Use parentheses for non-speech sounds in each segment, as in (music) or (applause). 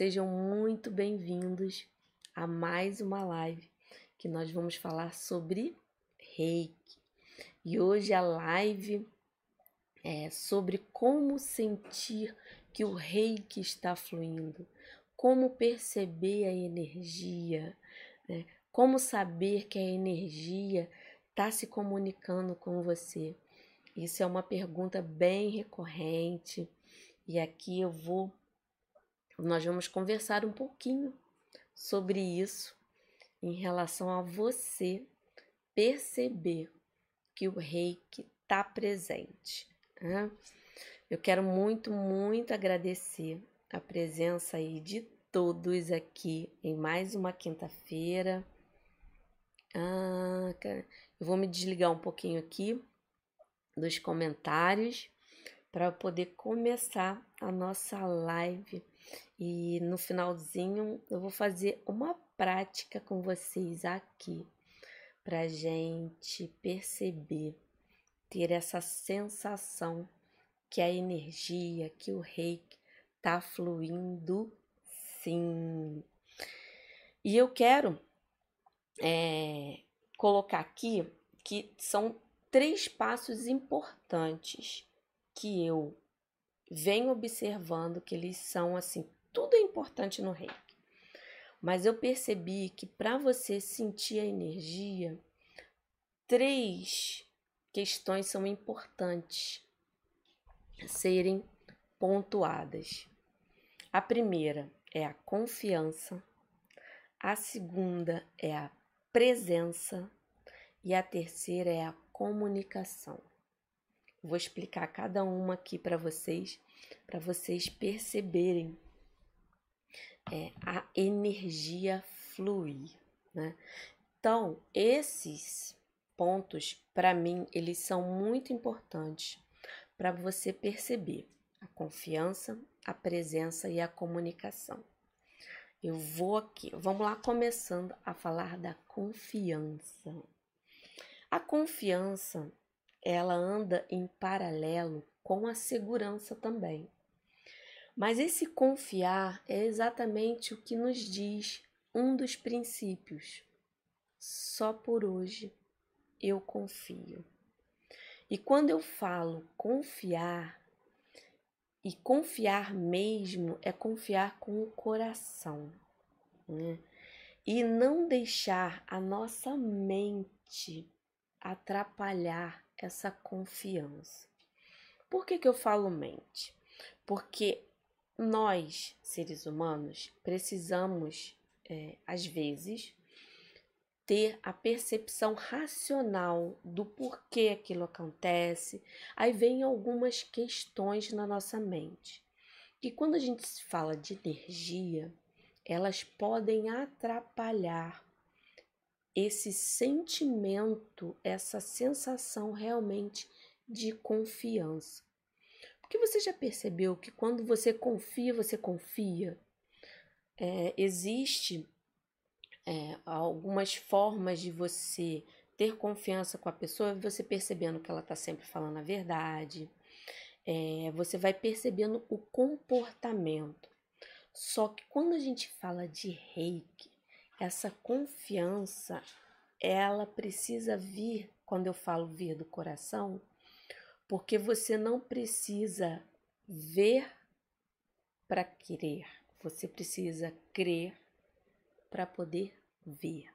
Sejam muito bem-vindos a mais uma live que nós vamos falar sobre reiki. E hoje a live é sobre como sentir que o reiki está fluindo, como perceber a energia, né? como saber que a energia está se comunicando com você. Isso é uma pergunta bem recorrente e aqui eu vou nós vamos conversar um pouquinho sobre isso em relação a você perceber que o reiki está presente. Né? Eu quero muito, muito agradecer a presença aí de todos aqui em mais uma quinta-feira. Ah, eu vou me desligar um pouquinho aqui dos comentários para poder começar a nossa live e no finalzinho eu vou fazer uma prática com vocês aqui para gente perceber, ter essa sensação que a energia, que o reiki tá fluindo sim. E eu quero é, colocar aqui que são três passos importantes que eu venho observando que eles são assim tudo é importante no reiki. Mas eu percebi que para você sentir a energia, três questões são importantes serem pontuadas. A primeira é a confiança, a segunda é a presença e a terceira é a comunicação. Vou explicar cada uma aqui para vocês, para vocês perceberem é, a energia fluir, né? Então, esses pontos, para mim, eles são muito importantes para você perceber a confiança, a presença e a comunicação. Eu vou aqui, vamos lá começando a falar da confiança. A confiança, ela anda em paralelo com a segurança também. Mas esse confiar é exatamente o que nos diz um dos princípios. Só por hoje eu confio. E quando eu falo confiar, e confiar mesmo é confiar com o coração, né? E não deixar a nossa mente atrapalhar essa confiança. Por que, que eu falo mente? Porque nós, seres humanos, precisamos, é, às vezes, ter a percepção racional do porquê aquilo acontece. Aí vem algumas questões na nossa mente. E quando a gente fala de energia, elas podem atrapalhar esse sentimento, essa sensação realmente de confiança. Porque você já percebeu que quando você confia, você confia? É, existe é, algumas formas de você ter confiança com a pessoa, você percebendo que ela está sempre falando a verdade, é, você vai percebendo o comportamento. Só que quando a gente fala de reiki, essa confiança, ela precisa vir, quando eu falo vir do coração, porque você não precisa ver para crer, você precisa crer para poder ver.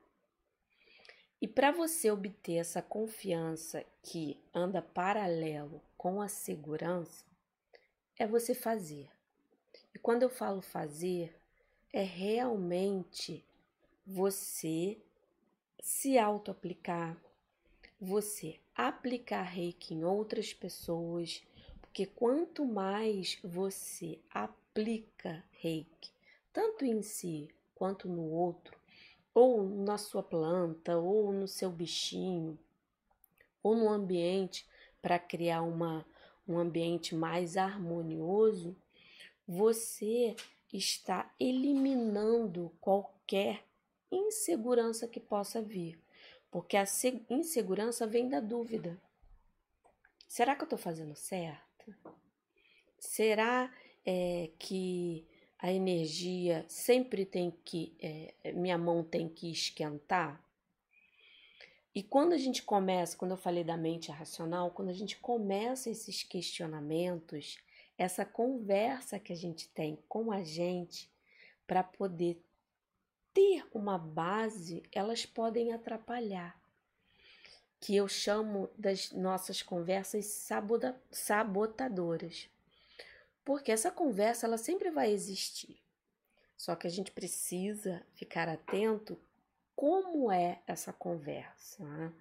E para você obter essa confiança que anda paralelo com a segurança, é você fazer. E quando eu falo fazer, é realmente você se auto-aplicar, você aplicar reiki em outras pessoas, porque quanto mais você aplica reiki, tanto em si quanto no outro, ou na sua planta, ou no seu bichinho, ou no ambiente, para criar uma, um ambiente mais harmonioso, você está eliminando qualquer insegurança que possa vir. Porque a insegurança vem da dúvida. Será que eu estou fazendo certo? Será é, que a energia sempre tem que, é, minha mão tem que esquentar. E quando a gente começa, quando eu falei da mente racional, quando a gente começa esses questionamentos, essa conversa que a gente tem com a gente para poder ter uma base, elas podem atrapalhar. Que eu chamo das nossas conversas sabotadoras. Porque essa conversa ela sempre vai existir. Só que a gente precisa ficar atento como é essa conversa. Né?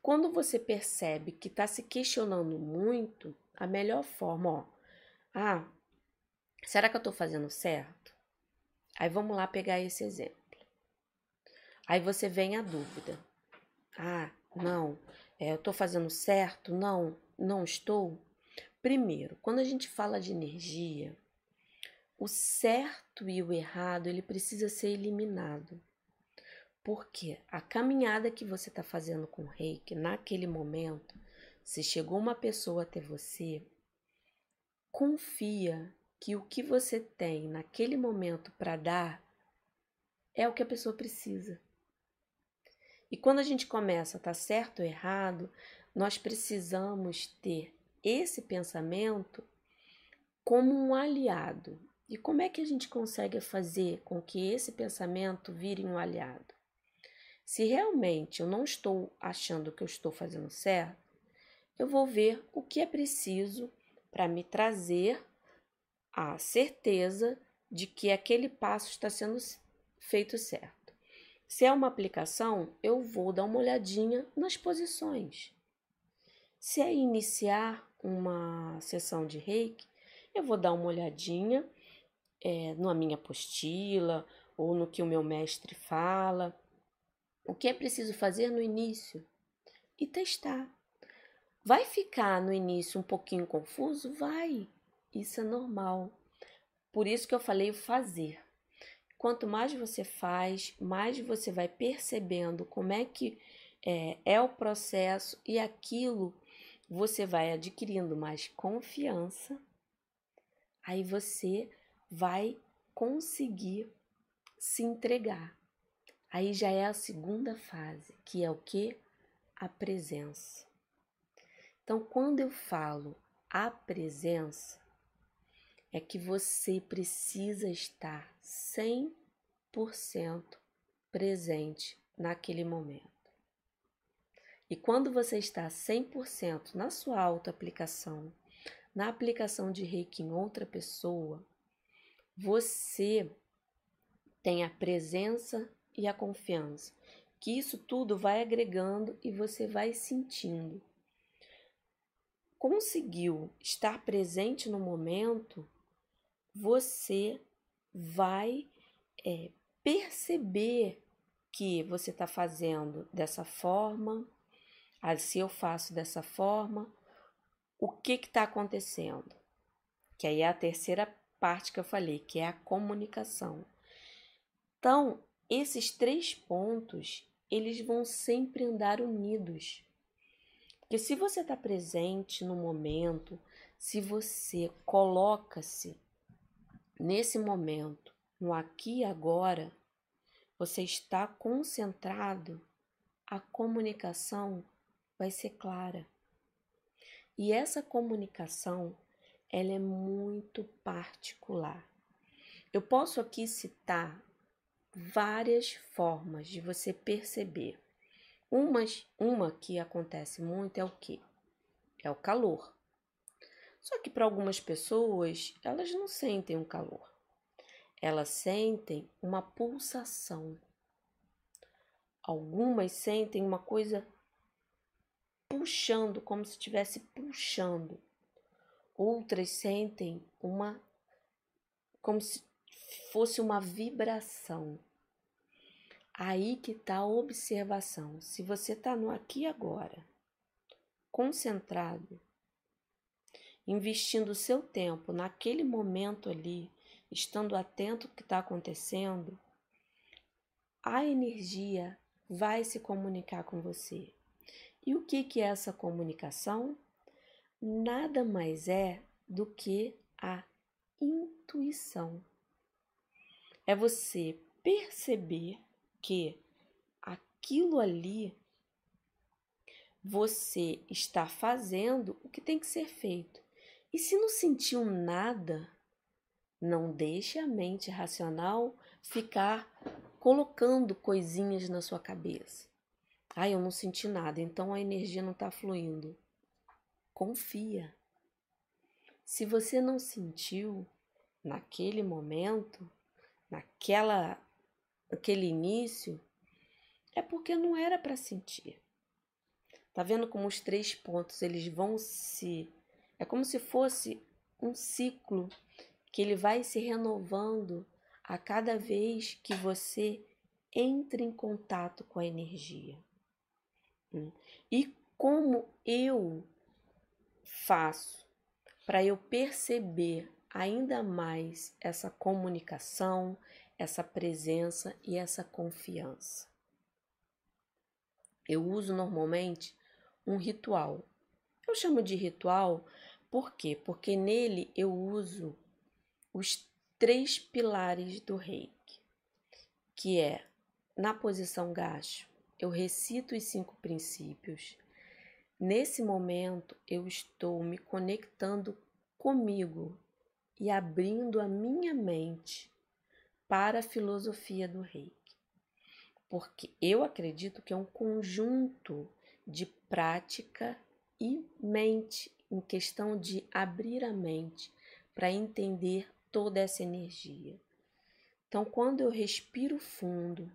Quando você percebe que está se questionando muito, a melhor forma, ó, ah, será que eu estou fazendo certo? Aí vamos lá pegar esse exemplo. Aí você vem a dúvida. Ah, não, é, eu estou fazendo certo? Não, não estou. Primeiro, quando a gente fala de energia, o certo e o errado ele precisa ser eliminado. Porque a caminhada que você está fazendo com o reiki, naquele momento, se chegou uma pessoa até você, confia que o que você tem naquele momento para dar é o que a pessoa precisa. E quando a gente começa a tá certo ou errado, nós precisamos ter esse pensamento como um aliado. E como é que a gente consegue fazer com que esse pensamento vire um aliado? Se realmente eu não estou achando que eu estou fazendo certo, eu vou ver o que é preciso para me trazer a certeza de que aquele passo está sendo feito certo. Se é uma aplicação, eu vou dar uma olhadinha nas posições. Se é iniciar uma sessão de reiki, eu vou dar uma olhadinha é, na minha apostila ou no que o meu mestre fala o que é preciso fazer no início e testar. Vai ficar no início um pouquinho confuso? Vai. Isso é normal. Por isso que eu falei o fazer. Quanto mais você faz, mais você vai percebendo como é que é, é o processo e aquilo você vai adquirindo mais confiança. Aí você vai conseguir se entregar. Aí já é a segunda fase, que é o que? A presença. Então, quando eu falo a presença, é que você precisa estar 100% presente naquele momento. E quando você está 100% na sua auto-aplicação, na aplicação de reiki em outra pessoa, você tem a presença e a confiança, que isso tudo vai agregando e você vai sentindo. Conseguiu estar presente no momento, você vai é, perceber que você está fazendo dessa forma, ah, se eu faço dessa forma, o que está acontecendo? Que aí é a terceira parte que eu falei, que é a comunicação. Então, esses três pontos, eles vão sempre andar unidos. Porque se você está presente no momento, se você coloca-se nesse momento, no aqui e agora, você está concentrado, a comunicação vai ser clara. E essa comunicação, ela é muito particular. Eu posso aqui citar várias formas de você perceber. Umas, uma que acontece muito é o que? É o calor. Só que para algumas pessoas, elas não sentem um calor. Elas sentem uma pulsação. Algumas sentem uma coisa puxando, como se estivesse puxando. Outras sentem uma como se fosse uma vibração. Aí que está a observação. Se você está no aqui e agora, concentrado, investindo o seu tempo naquele momento ali, estando atento ao que está acontecendo, a energia vai se comunicar com você. E o que, que é essa comunicação? Nada mais é do que a intuição. é você perceber que aquilo ali você está fazendo o que tem que ser feito. E se não sentiu nada, não deixe a mente racional ficar colocando coisinhas na sua cabeça. Ah, eu não senti nada, então a energia não está fluindo. Confia. Se você não sentiu naquele momento, naquela aquele início, é porque não era para sentir. Tá vendo como os três pontos eles vão se é como se fosse um ciclo que ele vai se renovando a cada vez que você entra em contato com a energia. Hum. E como eu faço para eu perceber ainda mais essa comunicação, essa presença e essa confiança? Eu uso normalmente um ritual. Eu chamo de ritual por quê? Porque nele eu uso os três pilares do reiki, que é na posição gacho, eu recito os cinco princípios. Nesse momento, eu estou me conectando comigo e abrindo a minha mente para a filosofia do reiki. Porque eu acredito que é um conjunto de prática e mente, em questão de abrir a mente para entender toda essa energia. Então, quando eu respiro fundo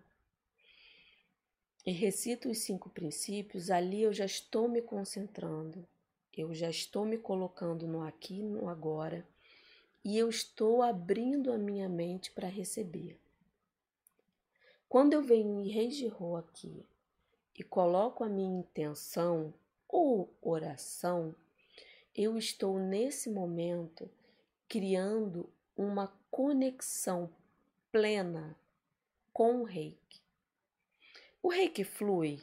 e recito os cinco princípios, ali eu já estou me concentrando, eu já estou me colocando no aqui no agora e eu estou abrindo a minha mente para receber. Quando eu venho em Reijiro aqui e coloco a minha intenção ou oração, eu estou nesse momento criando uma conexão plena com o reiki. O reiki flui,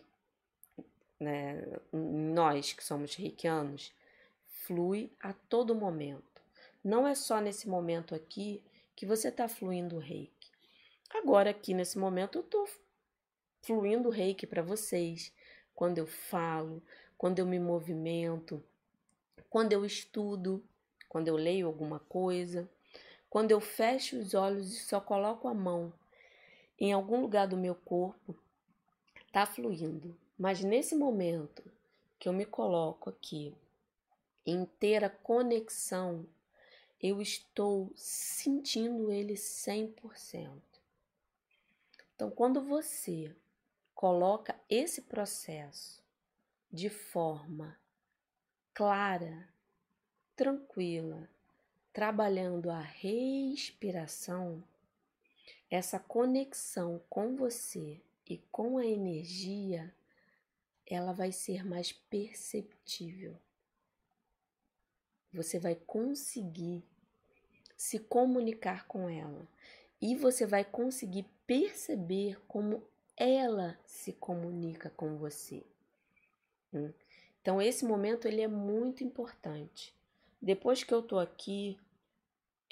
né? nós que somos reikianos, flui a todo momento. Não é só nesse momento aqui que você está fluindo o reiki. Agora, aqui nesse momento, eu estou fluindo o reiki para vocês. Quando eu falo, quando eu me movimento, quando eu estudo, quando eu leio alguma coisa, quando eu fecho os olhos e só coloco a mão em algum lugar do meu corpo, tá fluindo. Mas nesse momento que eu me coloco aqui em inteira conexão, eu estou sentindo ele 100%. Então, quando você coloca esse processo de forma clara, tranquila, trabalhando a respiração, essa conexão com você e com a energia, ela vai ser mais perceptível. Você vai conseguir se comunicar com ela e você vai conseguir perceber como ela se comunica com você. Então esse momento ele é muito importante. Depois que eu tô aqui,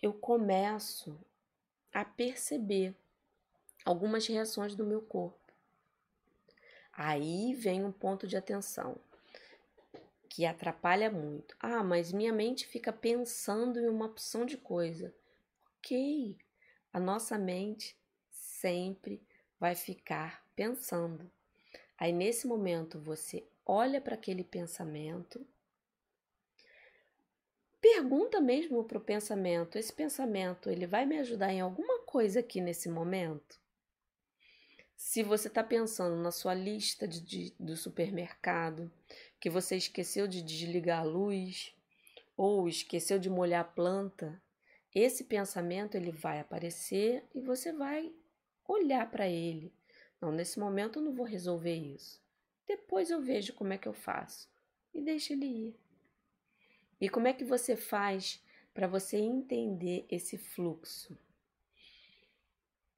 eu começo a perceber algumas reações do meu corpo. Aí vem um ponto de atenção que atrapalha muito. Ah, mas minha mente fica pensando em uma opção de coisa. Ok, a nossa mente sempre vai ficar pensando. Aí nesse momento você olha para aquele pensamento, pergunta mesmo para o pensamento: esse pensamento ele vai me ajudar em alguma coisa aqui nesse momento? Se você está pensando na sua lista de, de, do supermercado, que você esqueceu de desligar a luz ou esqueceu de molhar a planta, esse pensamento ele vai aparecer e você vai olhar para ele. Não, nesse momento eu não vou resolver isso. Depois eu vejo como é que eu faço e deixa ele ir. E como é que você faz para você entender esse fluxo?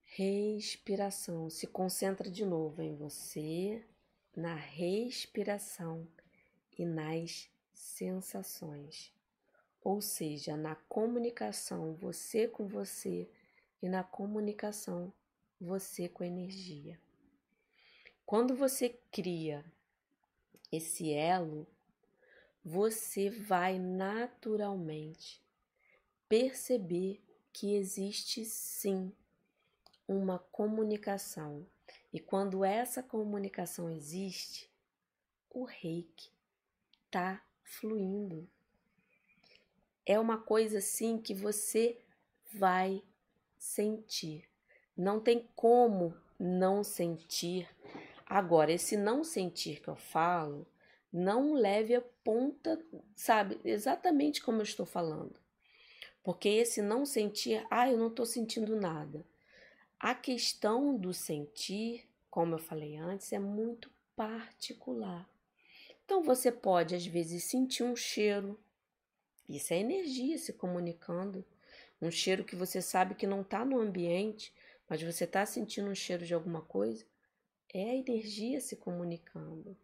Respiração. Se concentra de novo em você, na respiração e nas sensações. Ou seja, na comunicação você com você e na comunicação você com energia. Quando você cria esse elo, você vai naturalmente perceber que existe sim uma comunicação. E quando essa comunicação existe, o reiki está fluindo. É uma coisa assim que você vai sentir. Não tem como não sentir. Agora, esse não sentir que eu falo, não leve a ponta, sabe, exatamente como eu estou falando. Porque esse não sentir, ah, eu não estou sentindo nada. A questão do sentir, como eu falei antes, é muito particular. Então você pode às vezes sentir um cheiro. Isso é energia se comunicando. Um cheiro que você sabe que não está no ambiente, mas você está sentindo um cheiro de alguma coisa. É a energia se comunicando.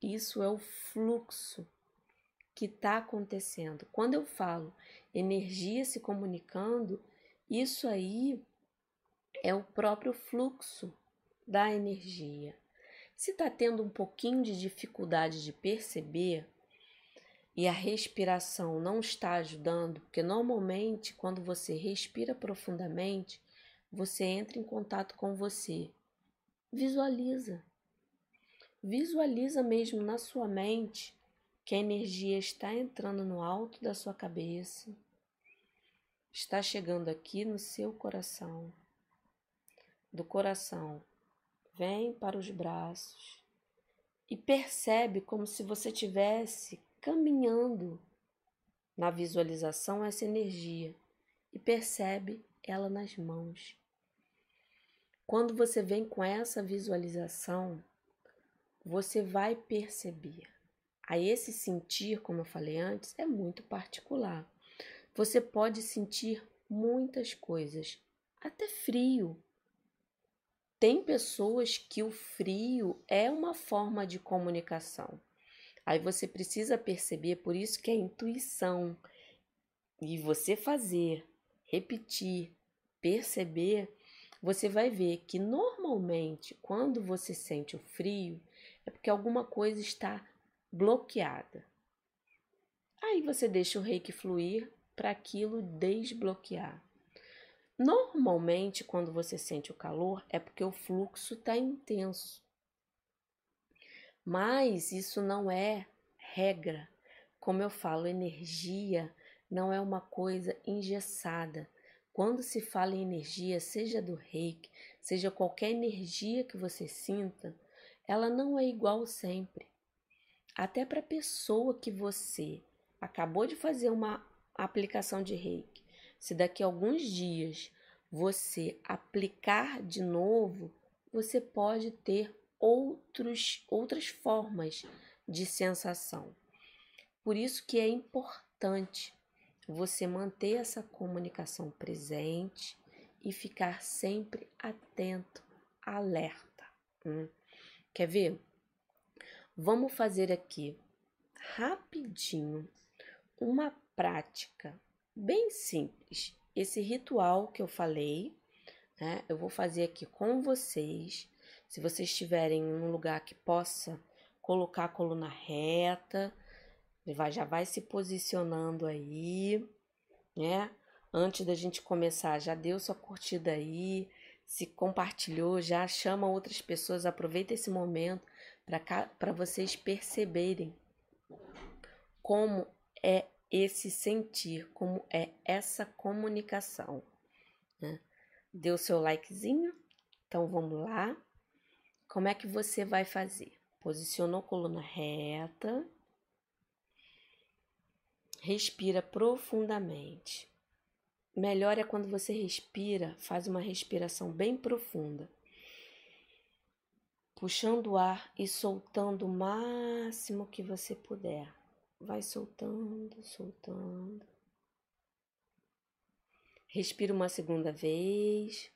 Isso é o fluxo que está acontecendo. Quando eu falo energia se comunicando, isso aí é o próprio fluxo da energia. Se está tendo um pouquinho de dificuldade de perceber e a respiração não está ajudando, porque normalmente quando você respira profundamente, você entra em contato com você. Visualiza. Visualiza mesmo na sua mente que a energia está entrando no alto da sua cabeça, está chegando aqui no seu coração. Do coração, vem para os braços e percebe como se você tivesse caminhando na visualização essa energia e percebe ela nas mãos. Quando você vem com essa visualização, você vai perceber a esse sentir, como eu falei antes, é muito particular. Você pode sentir muitas coisas, até frio. Tem pessoas que o frio é uma forma de comunicação. Aí você precisa perceber, por isso que é intuição. E você fazer, repetir, perceber, você vai ver que normalmente quando você sente o frio, é porque alguma coisa está bloqueada. Aí você deixa o reiki fluir para aquilo desbloquear. Normalmente, quando você sente o calor, é porque o fluxo está intenso. Mas isso não é regra. Como eu falo, energia não é uma coisa engessada. Quando se fala em energia, seja do reiki, seja qualquer energia que você sinta, ela não é igual sempre até para a pessoa que você acabou de fazer uma aplicação de reiki, se daqui a alguns dias você aplicar de novo, você pode ter outros, outras formas de sensação. Por isso que é importante você manter essa comunicação presente e ficar sempre atento, alerta. Hum. Quer ver? Vamos fazer aqui rapidinho uma prática bem simples. Esse ritual que eu falei, né? Eu vou fazer aqui com vocês. Se vocês estiverem em um lugar que possa colocar a coluna reta, já vai se posicionando aí, né? Antes da gente começar, já deu sua curtida aí, se compartilhou, já chama outras pessoas, aproveita esse momento para vocês perceberem como é esse sentir, como é essa comunicação. Né? Deu seu likezinho? Então vamos lá. Como é que você vai fazer? Posicionou coluna reta. Respira profundamente. Melhor é quando você respira, faz uma respiração bem profunda puxando o ar e soltando o máximo que você puder. Vai soltando, soltando. Respira uma segunda vez.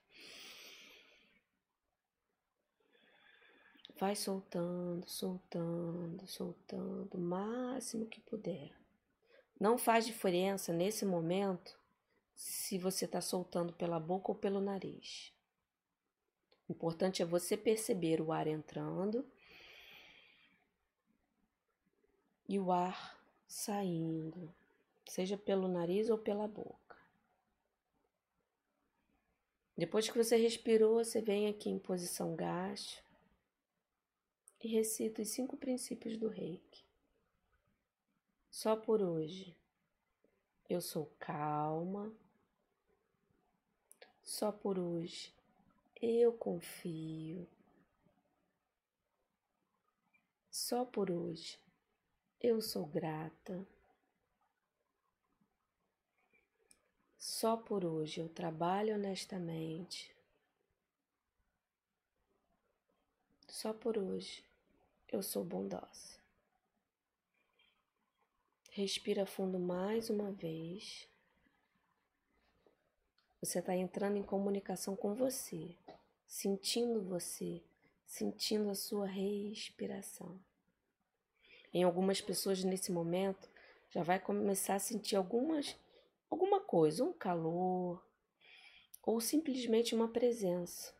Vai soltando, soltando, soltando o máximo que puder. Não faz diferença nesse momento se você está soltando pela boca ou pelo nariz. O importante é você perceber o ar entrando e o ar saindo, seja pelo nariz ou pela boca. Depois que você respirou, você vem aqui em posição gacha e recita os cinco princípios do reiki. Só por hoje. Eu sou calma. Só por hoje. Eu confio. Só por hoje. Eu sou grata. Só por hoje eu trabalho honestamente. Só por hoje eu sou bondosa. Respira fundo mais uma vez. Você está entrando em comunicação com você, sentindo você, sentindo a sua respiração. Em algumas pessoas nesse momento já vai começar a sentir algumas alguma coisa, um calor ou simplesmente uma presença.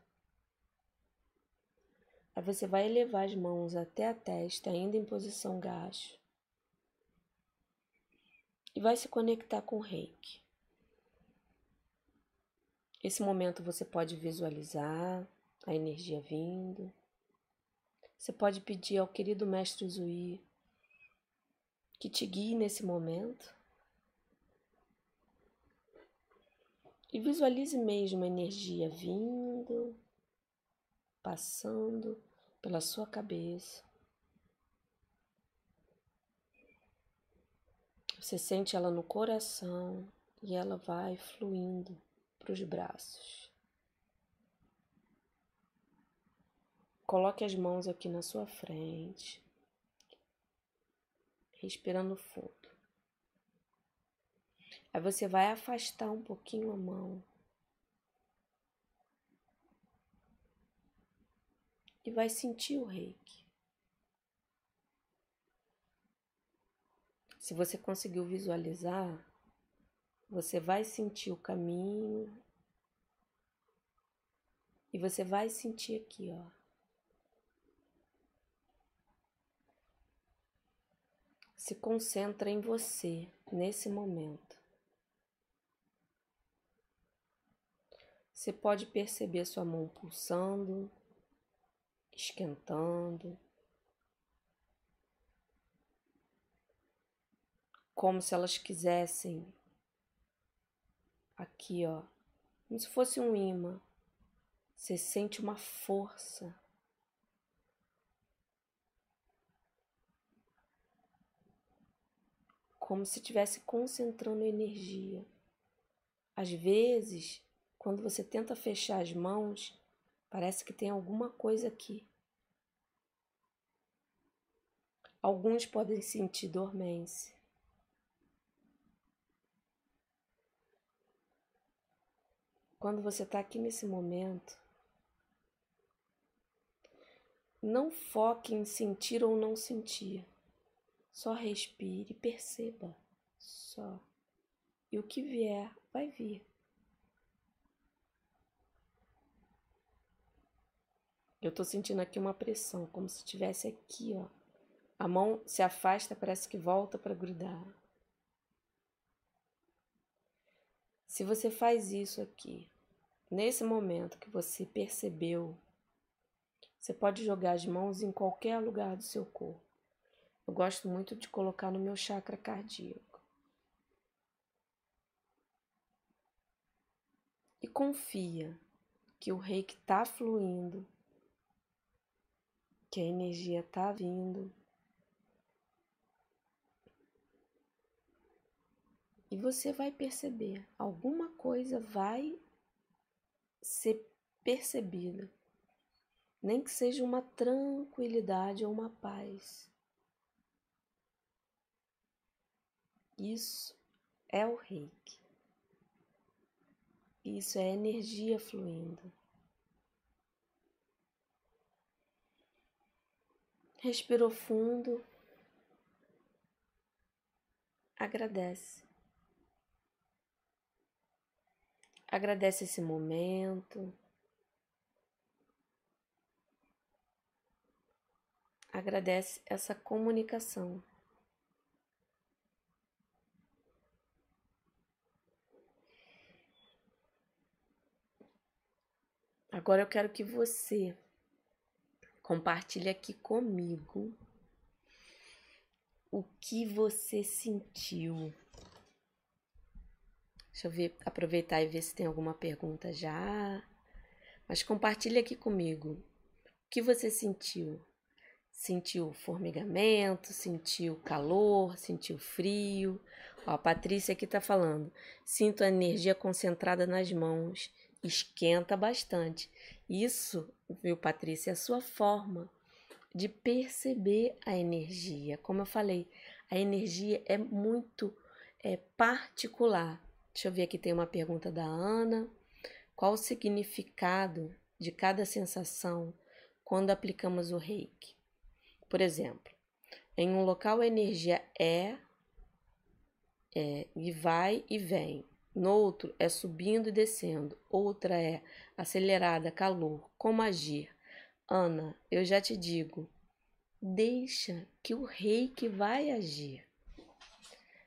Aí você vai elevar as mãos até a testa, ainda em posição gacho. E vai se conectar com o reiki. Esse momento você pode visualizar a energia vindo. Você pode pedir ao querido mestre Zui que te guie nesse momento. E visualize mesmo a energia vindo, passando pela sua cabeça. Você sente ela no coração e ela vai fluindo para os braços. Coloque as mãos aqui na sua frente, respirando fundo. Aí você vai afastar um pouquinho a mão. E vai sentir o reiki. Se você conseguiu visualizar, você vai sentir o caminho e você vai sentir aqui, ó. Se concentra em você nesse momento. Você pode perceber sua mão pulsando, esquentando, como se elas quisessem aqui, ó, como se fosse um imã. Você sente uma força. Como se estivesse concentrando energia. Às vezes, quando você tenta fechar as mãos, parece que tem alguma coisa aqui. Alguns podem sentir dormência. Quando você está aqui nesse momento, não foque em sentir ou não sentir. Só respire e perceba. Só. E o que vier, vai vir. Eu tô sentindo aqui uma pressão, como se estivesse aqui, ó. A mão se afasta, parece que volta para grudar. Se você faz isso aqui, nesse momento que você percebeu, você pode jogar as mãos em qualquer lugar do seu corpo. Eu gosto muito de colocar no meu chakra cardíaco. E confia que o reiki está fluindo, que a energia está vindo você vai perceber, alguma coisa vai ser percebida, nem que seja uma tranquilidade ou uma paz. Isso é o reiki. Isso é energia fluindo. Respirou fundo. Agradece. Agradece esse momento. Agradece essa comunicação. Agora eu quero que você compartilhe aqui comigo o que você sentiu. Deixa eu ver, aproveitar e ver se tem alguma pergunta já. Mas compartilhe aqui comigo. O que você sentiu? Sentiu formigamento, sentiu calor, sentiu frio? Ó, a Patrícia aqui tá falando. Sinto a energia concentrada nas mãos esquenta bastante. Isso, viu, Patrícia, é a sua forma de perceber a energia. Como eu falei, a energia é muito é, particular. Deixa eu ver aqui, tem uma pergunta da Ana. Qual o significado de cada sensação quando aplicamos o reiki? Por exemplo, em um local a energia é, é e vai e vem. No outro é subindo e descendo, outra é acelerada, calor. Como agir? Ana, eu já te digo, deixa que o rei que vai agir.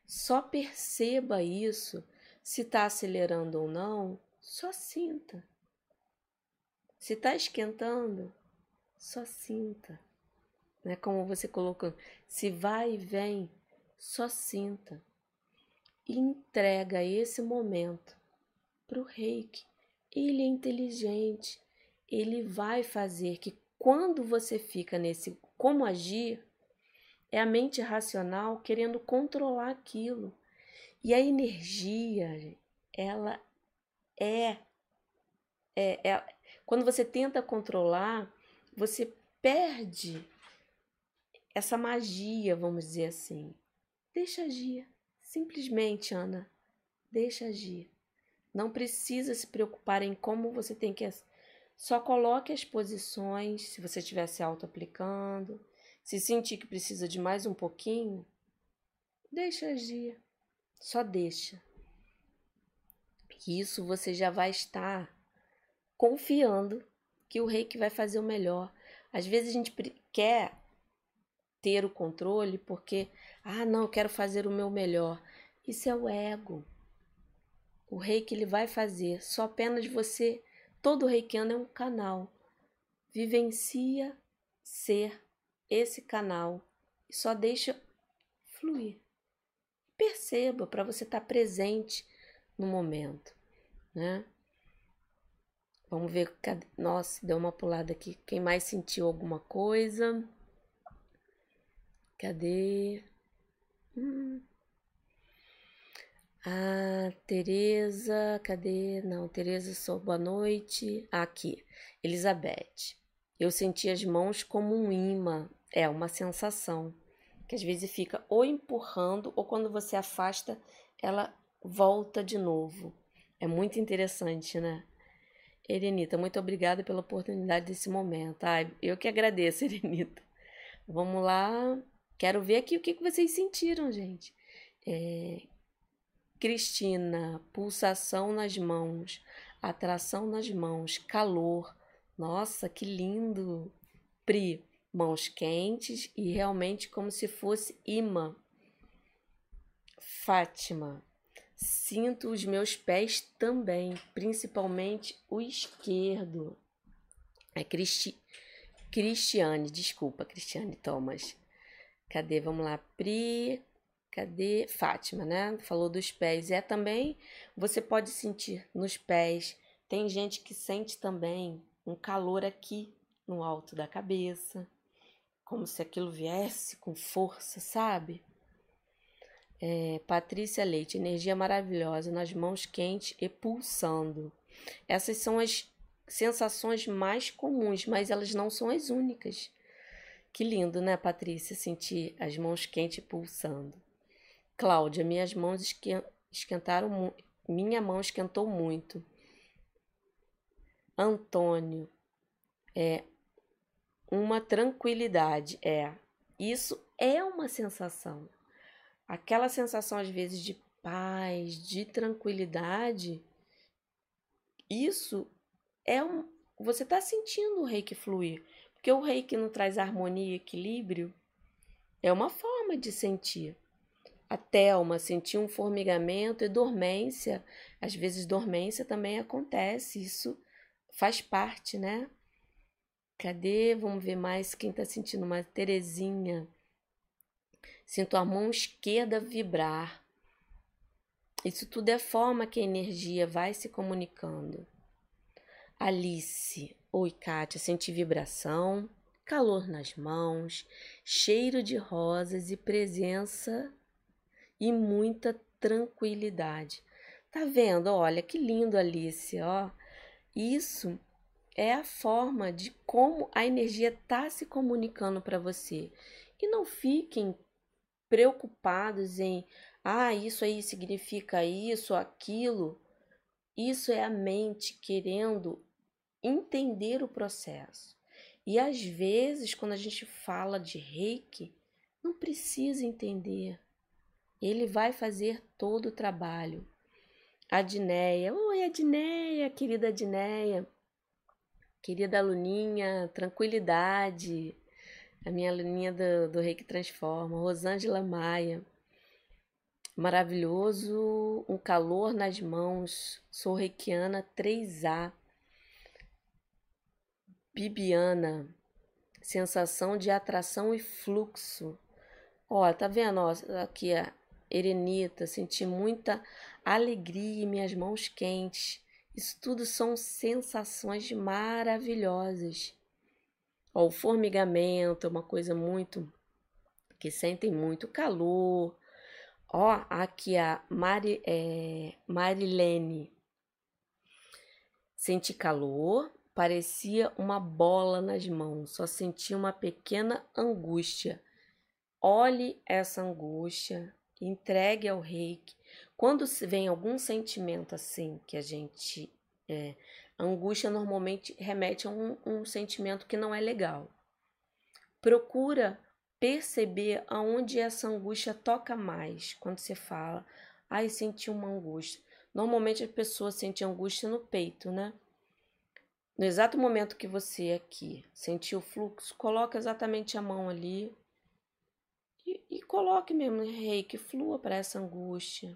Só perceba isso, se está acelerando ou não, só sinta. Se está esquentando, só sinta. Né? Como você colocou, se vai e vem, só sinta entrega esse momento para o reiki. Ele é inteligente, ele vai fazer que quando você fica nesse como agir, é a mente racional querendo controlar aquilo. E a energia, ela é, é, é quando você tenta controlar, você perde essa magia, vamos dizer assim. Deixa agir. Simplesmente, Ana, deixa agir. Não precisa se preocupar em como você tem que. Só coloque as posições, se você estiver se auto-aplicando. Se sentir que precisa de mais um pouquinho, deixa agir. Só deixa. Isso você já vai estar confiando que o rei que vai fazer o melhor. Às vezes a gente quer ter o controle porque, ah, não, eu quero fazer o meu melhor. Isso é o ego. O rei que ele vai fazer, só apenas você, todo reikiano é um canal. Vivencia ser esse canal e só deixa fluir. Perceba para você estar tá presente no momento, né? Vamos ver, nossa, deu uma pulada aqui. Quem mais sentiu alguma coisa? Cadê? Hum. Ah, Tereza, cadê? Não, Tereza, sou boa noite. aqui, Elizabeth. Eu senti as mãos como um imã, é uma sensação que às vezes fica ou empurrando ou quando você afasta, ela volta de novo. É muito interessante, né? Erenita, muito obrigada pela oportunidade desse momento. Ai, eu que agradeço, (laughs) Erenita. Vamos lá. Quero ver aqui o que, vocês sentiram, gente. É, Cristina, pulsação nas mãos, atração nas mãos, calor. Nossa, que lindo! Pri, mãos quentes e realmente como se fosse imã. Fátima, sinto os meus pés também, principalmente o esquerdo. É Cristi... Cristiane, desculpa, Cristiane Thomas. Cadê? Vamos lá. Pri. Cadê? Fátima, né? Falou dos pés. É também, você pode sentir nos pés. Tem gente que sente também um calor aqui no alto da cabeça, como se aquilo viesse com força, sabe? É, Patrícia Leite, energia maravilhosa nas mãos quentes e pulsando. Essas são as sensações mais comuns, mas elas não são as únicas. Que lindo, né, Patrícia, sentir as mãos quentes pulsando. Cláudia, minhas mãos esquentaram, minha mão esquentou muito. Antônio, é uma tranquilidade, é. Isso é uma sensação. Aquela sensação às vezes de paz, de tranquilidade, isso é um. Você está sentindo o reiki fluir. Porque o reiki não traz harmonia equilíbrio. É uma forma de sentir. A Thelma sentiu um formigamento e dormência. Às vezes, dormência também acontece. Isso faz parte, né? Cadê? Vamos ver mais quem está sentindo mais. Terezinha. Sinto a mão esquerda vibrar. Isso tudo é forma que a energia vai se comunicando. Alice. Oi, Kátia. Senti vibração, calor nas mãos, cheiro de rosas e presença e muita tranquilidade. Tá vendo? Olha que lindo, Alice, ó. Isso é a forma de como a energia tá se comunicando para você. E não fiquem preocupados em, ah, isso aí significa isso, aquilo. Isso é a mente querendo entender o processo. E às vezes, quando a gente fala de reiki, não precisa entender. Ele vai fazer todo o trabalho. Adneia, oi Adneia, querida Adneia, querida aluninha, tranquilidade, a minha aluninha do, do Reiki Transforma, Rosângela Maia, maravilhoso, um calor nas mãos, sou reikiana 3A, Bibiana, sensação de atração e fluxo. Ó, tá vendo? Ó, aqui a Erenita, senti muita alegria e minhas mãos quentes. Isso tudo são sensações maravilhosas. Ó, o formigamento é uma coisa muito que sentem muito calor. Ó, aqui a Mari, é, Marilene. Senti calor, parecia uma bola nas mãos, só senti uma pequena angústia. Olhe essa angústia, entregue ao reiki. Quando vem algum sentimento assim que a gente. É, a angústia normalmente remete a um, um sentimento que não é legal. Procura perceber aonde essa angústia toca mais quando você fala, ai, senti uma angústia. Normalmente as pessoas sentem angústia no peito, né? No exato momento que você aqui sentiu o fluxo, coloca exatamente a mão ali e, e coloque mesmo rei que flua para essa angústia.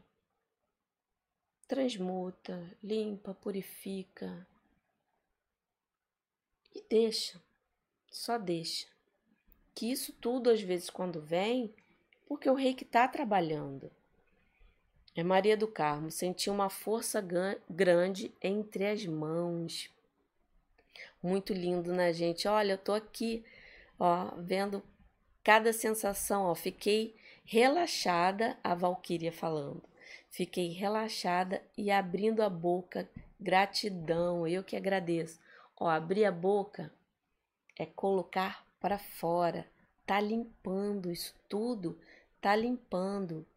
Transmuta, limpa, purifica. E deixa, só deixa. Que isso tudo, às vezes, quando vem, porque o rei que está trabalhando. É Maria do Carmo, senti uma força grande entre as mãos. Muito lindo, né, gente? Olha, eu tô aqui, ó, vendo cada sensação, ó, fiquei relaxada, a Valquíria falando. Fiquei relaxada e abrindo a boca, gratidão, eu que agradeço. Ó, abrir a boca é colocar para fora, tá limpando isso tudo, tá limpando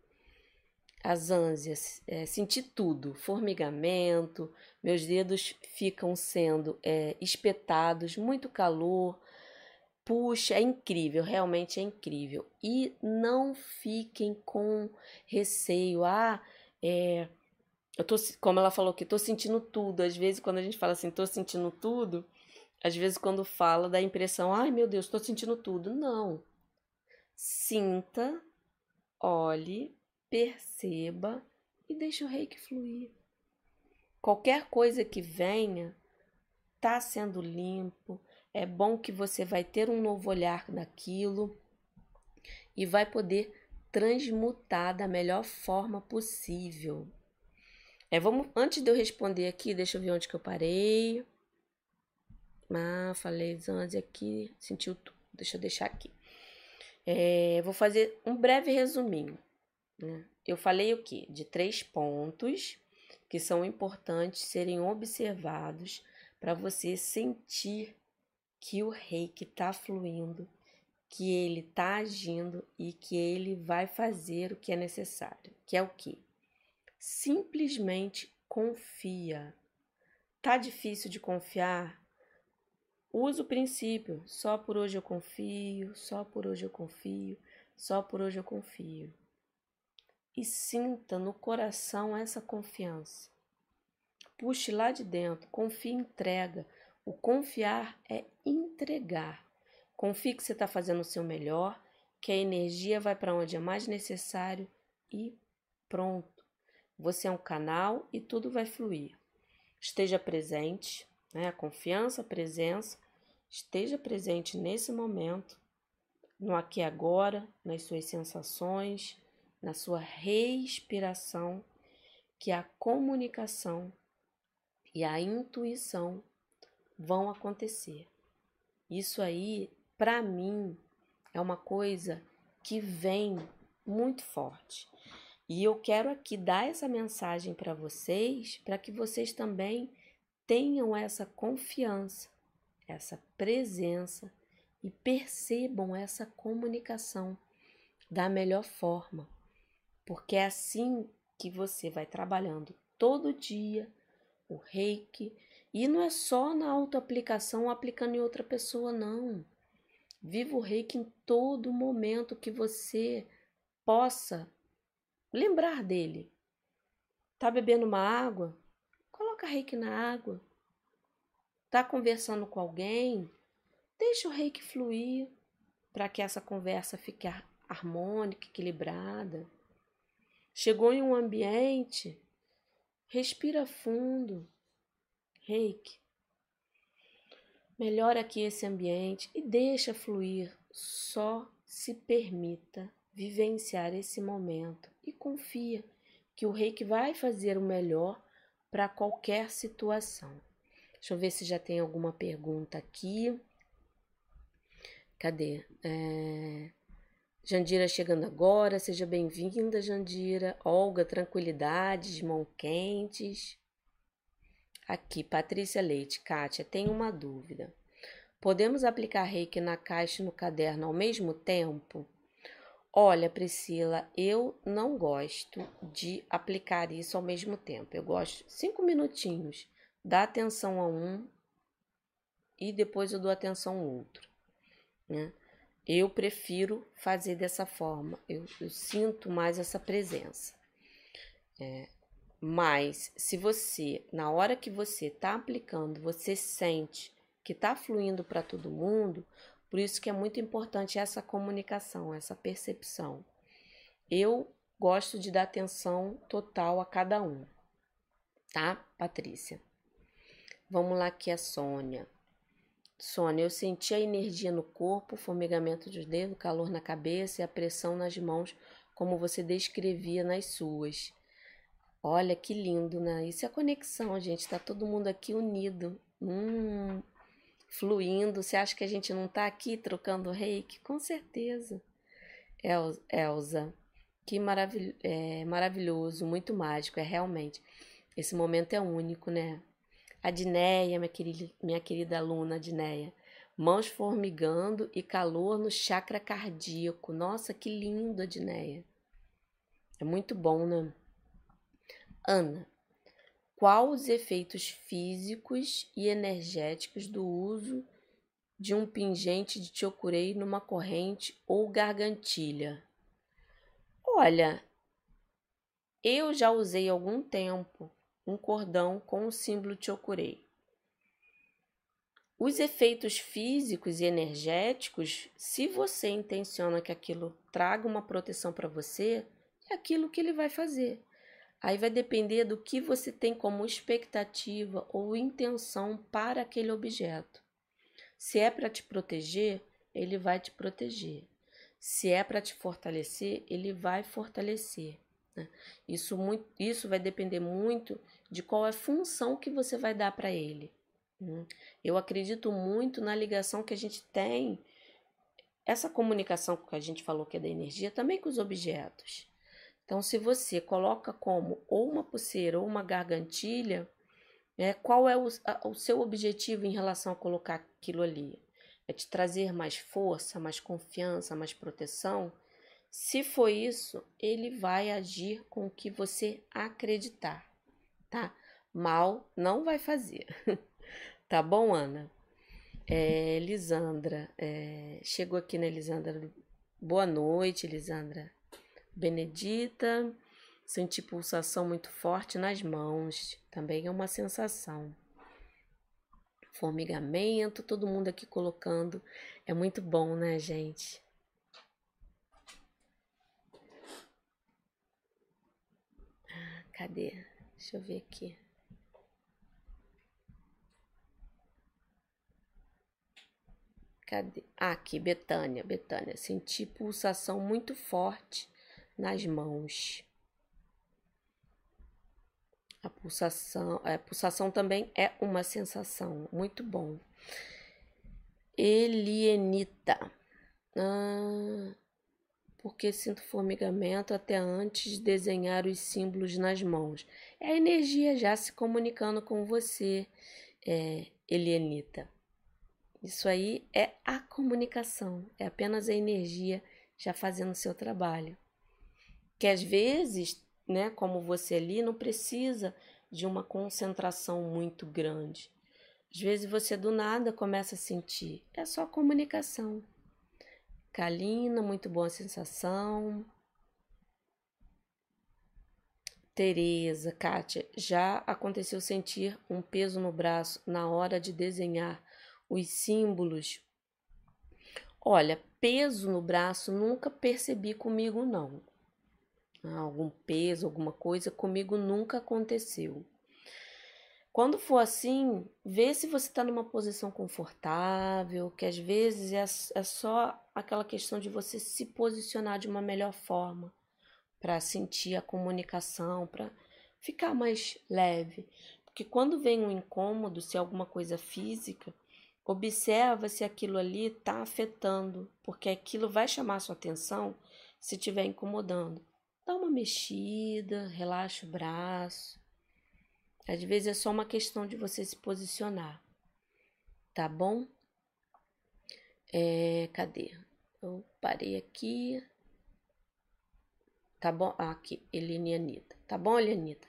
as ânsias, é, senti tudo, formigamento, meus dedos ficam sendo é, espetados, muito calor, Puxa, é incrível, realmente é incrível. E não fiquem com receio. Ah, é, eu tô, como ela falou que tô sentindo tudo. Às vezes, quando a gente fala assim, tô sentindo tudo, às vezes quando fala dá a impressão, ai meu Deus, tô sentindo tudo. Não. Sinta, olhe, perceba e deixe o reiki fluir. Qualquer coisa que venha, tá sendo limpo, é bom que você vai ter um novo olhar naquilo e vai poder transmutar da melhor forma possível. É, vamos, antes de eu responder aqui, deixa eu ver onde que eu parei. Ah, falei antes aqui, sentiu tudo. Deixa eu deixar aqui. É, vou fazer um breve resuminho. Né? Eu falei o que? De três pontos que são importantes serem observados para você sentir que o reiki está fluindo, que ele está agindo e que ele vai fazer o que é necessário, que é o que? Simplesmente confia. Tá difícil de confiar? Usa o princípio. Só por hoje eu confio, só por hoje eu confio, só por hoje eu confio. E sinta no coração essa confiança. puxe lá de dentro, confie, entrega. O confiar é entregar. Confie que você está fazendo o seu melhor, que a energia vai para onde é mais necessário e pronto. Você é um canal e tudo vai fluir. Esteja presente, né? Confiança, presença. Esteja presente nesse momento, no aqui e agora, nas suas sensações, na sua respiração, que a comunicação e a intuição vão acontecer. Isso aí, para mim, é uma coisa que vem muito forte. E eu quero aqui dar essa mensagem para vocês, para que vocês também tenham essa confiança, essa presença e percebam essa comunicação da melhor forma. Porque é assim que você vai trabalhando todo dia o reiki. E não é só na autoaplicação aplicando em outra pessoa, não. Viva o reiki em todo momento que você possa lembrar dele. Tá bebendo uma água? Coloca reiki na água. Tá conversando com alguém? Deixa o reiki fluir para que essa conversa fique harmônica, equilibrada. Chegou em um ambiente, respira fundo. Reiki. Melhora aqui esse ambiente e deixa fluir. Só se permita vivenciar esse momento e confia que o reiki vai fazer o melhor para qualquer situação. Deixa eu ver se já tem alguma pergunta aqui. Cadê? É... Jandira chegando agora, seja bem-vinda, Jandira. Olga, tranquilidade, mão quentes. Aqui, Patrícia Leite. Kátia, tenho uma dúvida. Podemos aplicar reiki na caixa e no caderno ao mesmo tempo? Olha, Priscila, eu não gosto de aplicar isso ao mesmo tempo. Eu gosto cinco minutinhos, dá atenção a um e depois eu dou atenção ao outro. Né? Eu prefiro fazer dessa forma, eu, eu sinto mais essa presença. É, mas se você, na hora que você está aplicando, você sente que está fluindo para todo mundo, por isso que é muito importante essa comunicação, essa percepção. Eu gosto de dar atenção total a cada um, tá, Patrícia? Vamos lá que a Sônia. Sônia, eu senti a energia no corpo, formigamento dos dedos, calor na cabeça e a pressão nas mãos, como você descrevia nas suas. Olha que lindo, né? Isso é conexão, gente. Tá todo mundo aqui unido. Hum, fluindo. Você acha que a gente não está aqui trocando reiki? Com certeza. El Elza, que maravil é, maravilhoso, muito mágico, é realmente. Esse momento é único, né? A Dineia, minha querida, minha querida aluna Dineia, mãos formigando e calor no chakra cardíaco. Nossa, que lindo, Dineia. É muito bom, né? Ana, qual os efeitos físicos e energéticos do uso de um pingente de chokurei numa corrente ou gargantilha? Olha, eu já usei há algum tempo um cordão com o símbolo chokurei. Os efeitos físicos e energéticos, se você intenciona que aquilo traga uma proteção para você, é aquilo que ele vai fazer. Aí vai depender do que você tem como expectativa ou intenção para aquele objeto. Se é para te proteger, ele vai te proteger. Se é para te fortalecer, ele vai fortalecer. Né? Isso, muito, isso vai depender muito de qual é a função que você vai dar para ele. Né? Eu acredito muito na ligação que a gente tem, essa comunicação que a gente falou que é da energia, também com os objetos. Então, se você coloca como ou uma pulseira ou uma gargantilha, é, qual é o, a, o seu objetivo em relação a colocar aquilo ali? É te trazer mais força, mais confiança, mais proteção? Se for isso, ele vai agir com o que você acreditar, tá? Mal não vai fazer. (laughs) tá bom, Ana? É, Lisandra, é, chegou aqui, né, Lisandra? Boa noite, Lisandra. Benedita. sentir pulsação muito forte nas mãos, também é uma sensação. Formigamento, todo mundo aqui colocando, é muito bom, né, gente? Cadê? Deixa eu ver aqui. Cadê? Ah, aqui, Betânia, Betânia. Senti pulsação muito forte nas mãos. A pulsação, a pulsação também é uma sensação. Muito bom. Elienita. Ah, porque sinto formigamento até antes de desenhar os símbolos nas mãos. É a energia já se comunicando com você, é, Elienita. Isso aí é a comunicação, é apenas a energia já fazendo o seu trabalho. Que às vezes, né, como você ali, não precisa de uma concentração muito grande. Às vezes você do nada começa a sentir, é só comunicação. Kalina, muito boa sensação. Tereza, Kátia, já aconteceu sentir um peso no braço na hora de desenhar os símbolos. Olha, peso no braço nunca percebi comigo, não. Ah, algum peso, alguma coisa, comigo nunca aconteceu. Quando for assim, vê se você está numa posição confortável, que às vezes é, é só aquela questão de você se posicionar de uma melhor forma para sentir a comunicação, para ficar mais leve. Porque quando vem um incômodo, se é alguma coisa física, Observa se aquilo ali está afetando, porque aquilo vai chamar sua atenção se estiver incomodando. Dá uma mexida, relaxa o braço. Às vezes é só uma questão de você se posicionar, tá bom? É, cadê? Eu parei aqui. Tá bom? Ah, aqui, Eline Anitta. Tá bom, Elianita?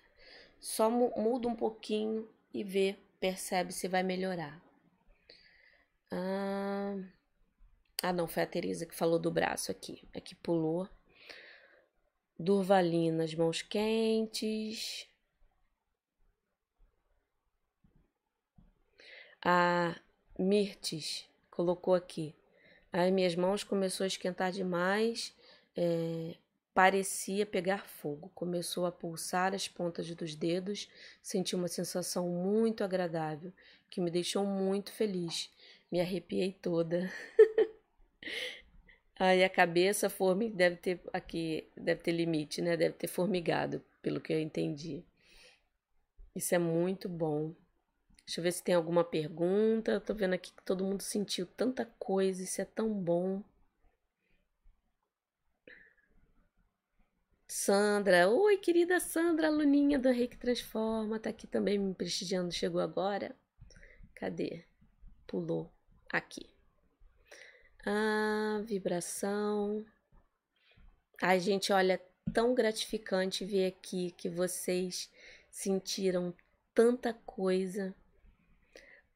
Só muda um pouquinho e vê, percebe se vai melhorar. Ah, ah, não, foi a Teresa que falou do braço aqui. É que pulou. Durvalina, as mãos quentes. A Mirtes colocou aqui. Aí minhas mãos começou a esquentar demais, é, parecia pegar fogo. Começou a pulsar as pontas dos dedos, senti uma sensação muito agradável que me deixou muito feliz. Me arrepiei toda. (laughs) Aí a cabeça formiga deve ter aqui, deve ter limite, né? Deve ter formigado, pelo que eu entendi. Isso é muito bom. Deixa eu ver se tem alguma pergunta. Eu tô vendo aqui que todo mundo sentiu tanta coisa, isso é tão bom. Sandra, oi querida Sandra, aluninha do Reiki Transforma, tá aqui também me prestigiando, chegou agora. Cadê? Pulou aqui. Ah, vibração. Ai, gente, olha, tão gratificante ver aqui que vocês sentiram tanta coisa.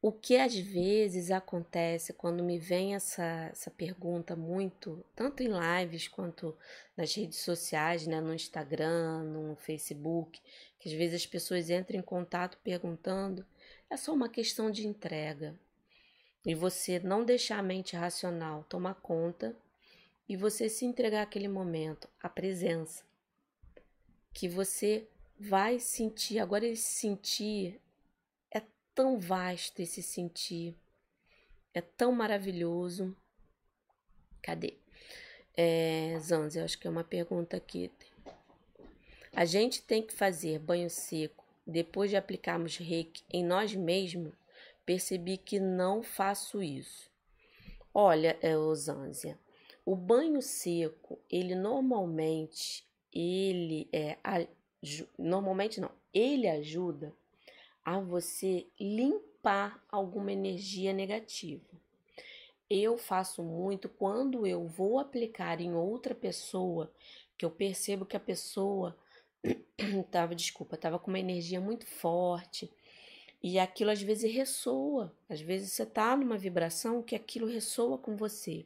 O que às vezes acontece quando me vem essa, essa pergunta muito, tanto em lives quanto nas redes sociais, né, no Instagram, no Facebook, que às vezes as pessoas entram em contato perguntando, é só uma questão de entrega e você não deixar a mente racional tomar conta e você se entregar aquele momento, a presença, que você vai sentir. Agora, esse sentir é tão vasto, esse sentir é tão maravilhoso. Cadê? É, Zanzi, eu acho que é uma pergunta aqui. A gente tem que fazer banho seco depois de aplicarmos reiki em nós mesmos percebi que não faço isso. Olha, Eusânia, o banho seco, ele normalmente, ele é, normalmente não, ele ajuda a você limpar alguma energia negativa. Eu faço muito quando eu vou aplicar em outra pessoa, que eu percebo que a pessoa (clears throat) tava, desculpa, tava com uma energia muito forte e aquilo às vezes ressoa, às vezes você está numa vibração que aquilo ressoa com você.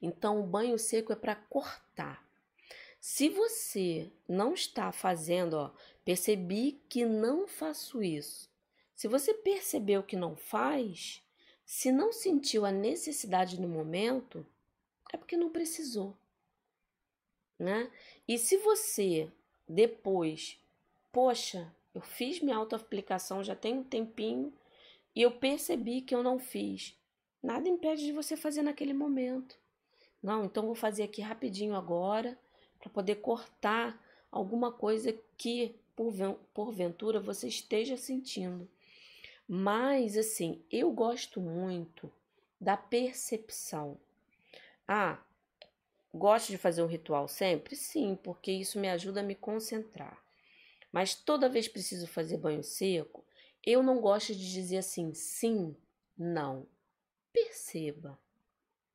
Então o banho seco é para cortar. Se você não está fazendo, ó, percebi que não faço isso. Se você percebeu que não faz, se não sentiu a necessidade no momento, é porque não precisou, né? E se você depois, poxa, eu fiz minha autoaplicação já tem um tempinho e eu percebi que eu não fiz, nada impede de você fazer naquele momento. Não, então vou fazer aqui rapidinho agora para poder cortar alguma coisa que porventura você esteja sentindo. Mas assim, eu gosto muito da percepção. Ah, gosto de fazer um ritual sempre? Sim, porque isso me ajuda a me concentrar. Mas toda vez preciso fazer banho seco, eu não gosto de dizer assim, sim, não. Perceba,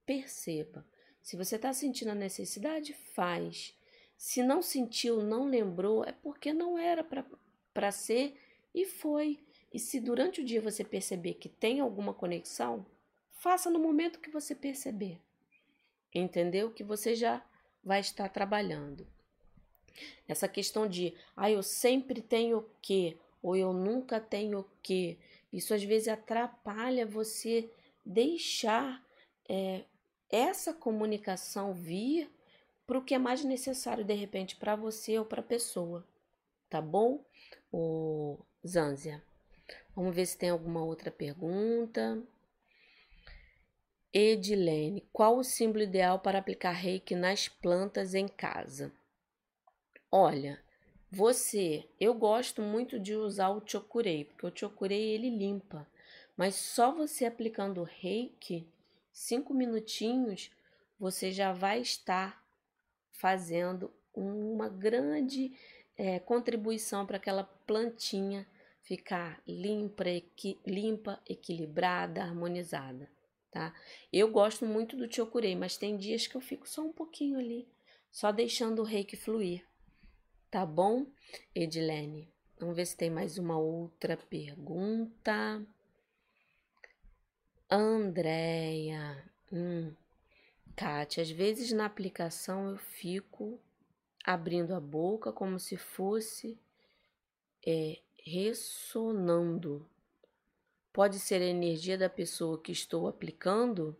perceba. Se você está sentindo a necessidade, faz. Se não sentiu, não lembrou, é porque não era para ser e foi. E se durante o dia você perceber que tem alguma conexão, faça no momento que você perceber. Entendeu? Que você já vai estar trabalhando. Essa questão de, ah, eu sempre tenho o quê? Ou eu nunca tenho o quê? Isso às vezes atrapalha você deixar é, essa comunicação vir para o que é mais necessário de repente para você ou para a pessoa. Tá bom, o Zanzia? Vamos ver se tem alguma outra pergunta. Edilene, qual o símbolo ideal para aplicar reiki nas plantas em casa? Olha, você, eu gosto muito de usar o chokurei, porque o chokurei ele limpa, mas só você aplicando reiki, cinco minutinhos, você já vai estar fazendo uma grande é, contribuição para aquela plantinha ficar limpa, equi, limpa, equilibrada, harmonizada, tá? Eu gosto muito do chokurei, mas tem dias que eu fico só um pouquinho ali, só deixando o reiki fluir. Tá bom, Edilene? Vamos ver se tem mais uma outra pergunta. Andréia. Hum. Kátia, às vezes na aplicação eu fico abrindo a boca como se fosse é, ressonando. Pode ser a energia da pessoa que estou aplicando?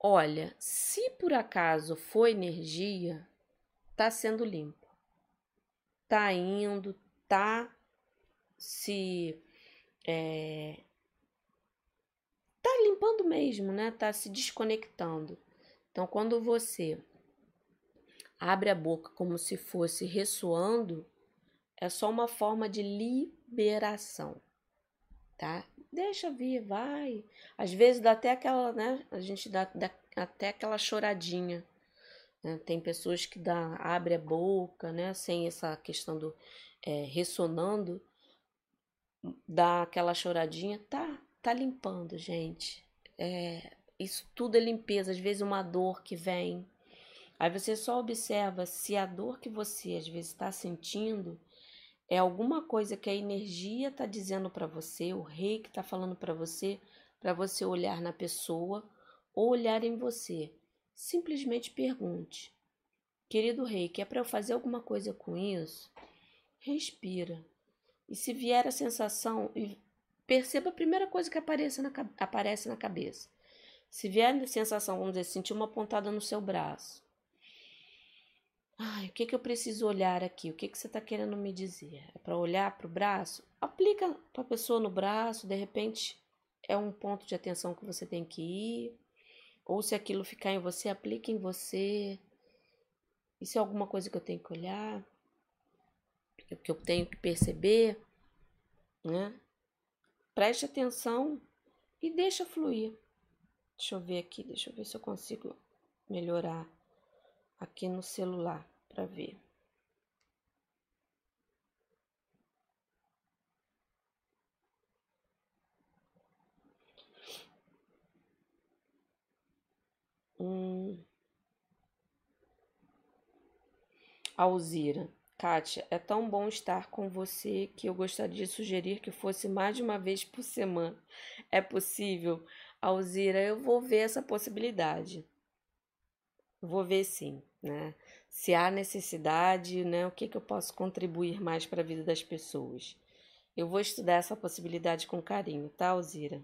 Olha, se por acaso for energia, tá sendo limpo. Tá indo, tá se é, tá limpando mesmo, né? Tá se desconectando. Então, quando você abre a boca como se fosse ressoando, é só uma forma de liberação, tá? Deixa vir, vai. Às vezes dá até aquela, né? A gente dá, dá até aquela choradinha. Né? Tem pessoas que dá, abre a boca, né? Sem essa questão do é, ressonando, dá aquela choradinha, tá? Tá limpando, gente. É, isso tudo é limpeza. Às vezes uma dor que vem. Aí você só observa se a dor que você às vezes está sentindo é alguma coisa que a energia está dizendo para você, o rei que está falando para você, para você olhar na pessoa ou olhar em você. Simplesmente pergunte: Querido rei, que é para eu fazer alguma coisa com isso? Respira. E se vier a sensação, perceba a primeira coisa que aparece na, aparece na cabeça. Se vier a sensação, vamos dizer, sentir uma pontada no seu braço, Ai, o que, que eu preciso olhar aqui? O que, que você está querendo me dizer? É para olhar para o braço? Aplica para a pessoa no braço, de repente é um ponto de atenção que você tem que ir. Ou se aquilo ficar em você, aplique em você. Se é alguma coisa que eu tenho que olhar, que eu tenho que perceber, né? Preste atenção e deixa fluir. Deixa eu ver aqui, deixa eu ver se eu consigo melhorar aqui no celular para ver. Hum. Alzira. Kátia, é tão bom estar com você que eu gostaria de sugerir que fosse mais de uma vez por semana. É possível? Alzira, eu vou ver essa possibilidade. Vou ver sim, né? se há necessidade, né? O que, que eu posso contribuir mais para a vida das pessoas. Eu vou estudar essa possibilidade com carinho, tá, Alzira?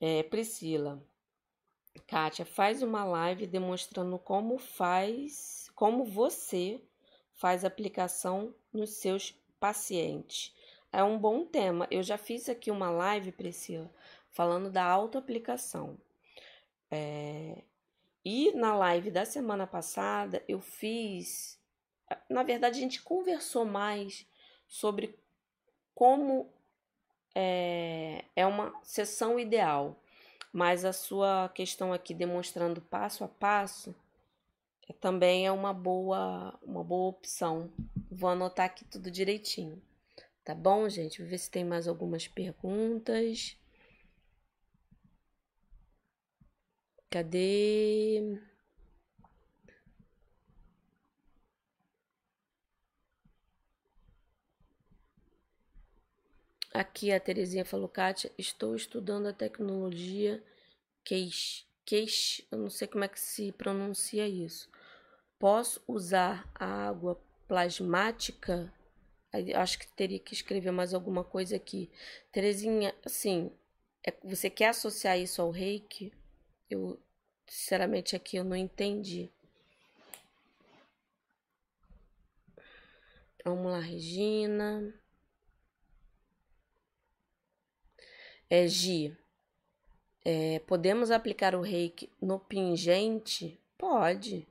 É, Priscila, Kátia, faz uma live demonstrando como faz, como você faz aplicação nos seus pacientes. É um bom tema. Eu já fiz aqui uma live, Priscila, falando da autoaplicação. É... E na live da semana passada eu fiz. Na verdade, a gente conversou mais sobre como é, é uma sessão ideal, mas a sua questão aqui demonstrando passo a passo é, também é uma boa, uma boa opção. Vou anotar aqui tudo direitinho. Tá bom, gente? Vou ver se tem mais algumas perguntas. Cadê? Aqui a Terezinha falou, Kátia, estou estudando a tecnologia Queixe. Queixe, eu não sei como é que se pronuncia isso. Posso usar a água plasmática? Acho que teria que escrever mais alguma coisa aqui. Terezinha, assim, é, você quer associar isso ao reiki? Eu, sinceramente, aqui eu não entendi. Vamos lá, Regina. É, Gi, é, podemos aplicar o reiki no pingente? Pode.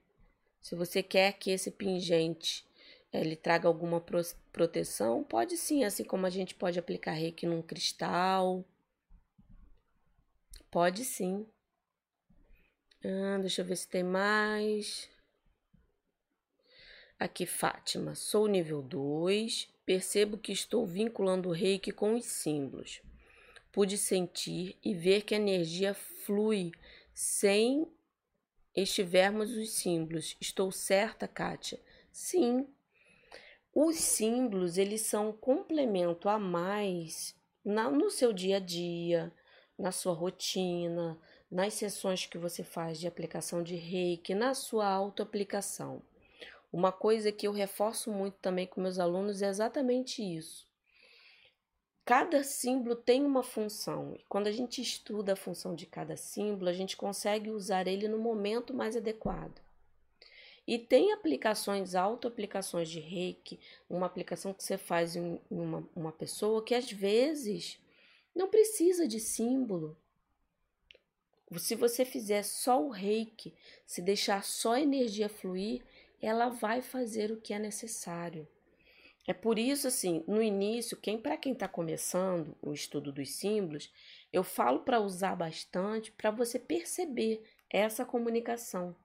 Se você quer que esse pingente é, ele traga alguma pro proteção, pode sim, assim como a gente pode aplicar reiki num cristal. Pode sim. Ah, deixa eu ver se tem mais. Aqui, Fátima. Sou nível 2. Percebo que estou vinculando o reiki com os símbolos. Pude sentir e ver que a energia flui sem estivermos os símbolos. Estou certa, Kátia? Sim. Os símbolos, eles são um complemento a mais na, no seu dia a dia, na sua rotina, nas sessões que você faz de aplicação de reiki, na sua autoaplicação. Uma coisa que eu reforço muito também com meus alunos é exatamente isso. Cada símbolo tem uma função, e quando a gente estuda a função de cada símbolo, a gente consegue usar ele no momento mais adequado. E tem aplicações, auto-aplicações de reiki, uma aplicação que você faz em uma, uma pessoa que às vezes não precisa de símbolo. Se você fizer só o reiki, se deixar só a energia fluir, ela vai fazer o que é necessário. É por isso, assim, no início, quem para quem está começando o estudo dos símbolos, eu falo para usar bastante para você perceber essa comunicação.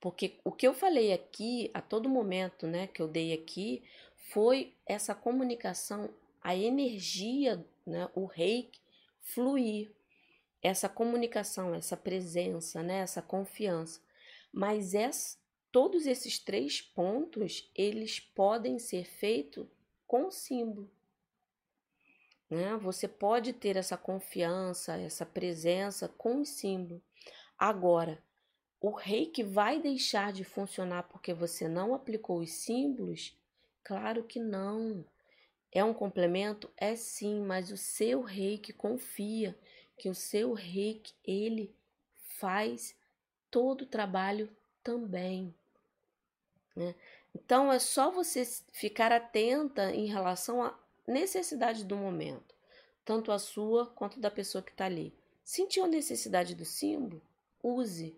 Porque o que eu falei aqui, a todo momento, né, que eu dei aqui, foi essa comunicação, a energia, né, o reiki fluir essa comunicação, essa presença, né, essa confiança. Mas essa, todos esses três pontos, eles podem ser feitos com símbolo. Né? Você pode ter essa confiança, essa presença com símbolo. Agora, o reiki vai deixar de funcionar porque você não aplicou os símbolos? Claro que não. É um complemento? É sim, mas o seu reiki confia que o seu reiki ele faz todo o trabalho também. Né? Então é só você ficar atenta em relação à necessidade do momento, tanto a sua quanto da pessoa que está ali. Sentiu a necessidade do símbolo? Use.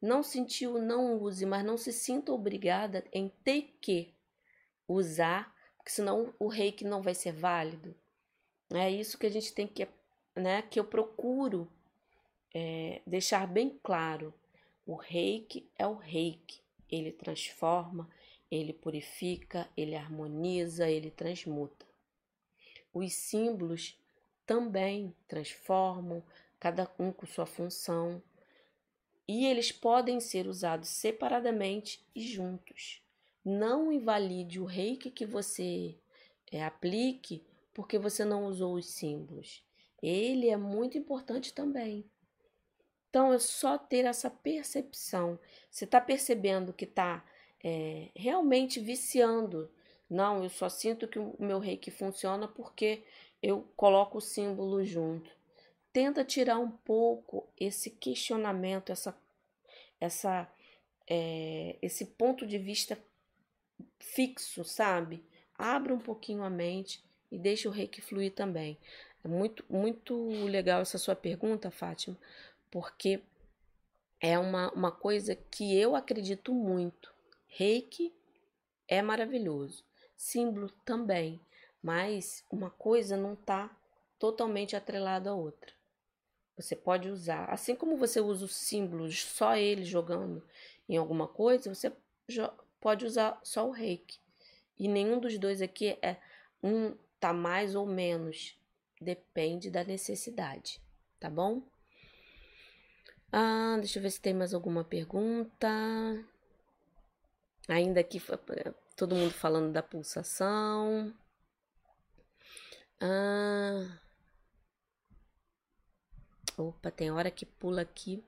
Não sentiu, não use, mas não se sinta obrigada em ter que usar, porque senão o reiki não vai ser válido. É isso que a gente tem que né, que eu procuro é, deixar bem claro. O reiki é o reiki. Ele transforma, ele purifica, ele harmoniza, ele transmuta. Os símbolos também transformam, cada um com sua função, e eles podem ser usados separadamente e juntos. Não invalide o reiki que você é, aplique porque você não usou os símbolos ele é muito importante também. Então é só ter essa percepção. Você está percebendo que está é, realmente viciando. Não, eu só sinto que o meu reiki funciona porque eu coloco o símbolo junto. Tenta tirar um pouco esse questionamento, essa, essa, é, esse ponto de vista fixo, sabe? Abra um pouquinho a mente e deixa o reiki fluir também. É muito, muito legal essa sua pergunta, Fátima, porque é uma, uma coisa que eu acredito muito. Reiki é maravilhoso, símbolo também, mas uma coisa não está totalmente atrelada à outra. Você pode usar, assim como você usa os símbolos só ele jogando em alguma coisa, você pode usar só o reiki. E nenhum dos dois aqui é um tá mais ou menos, depende da necessidade, tá bom? Ah, deixa eu ver se tem mais alguma pergunta. Ainda aqui todo mundo falando da pulsação. Ah. Opa, tem hora que pula aqui.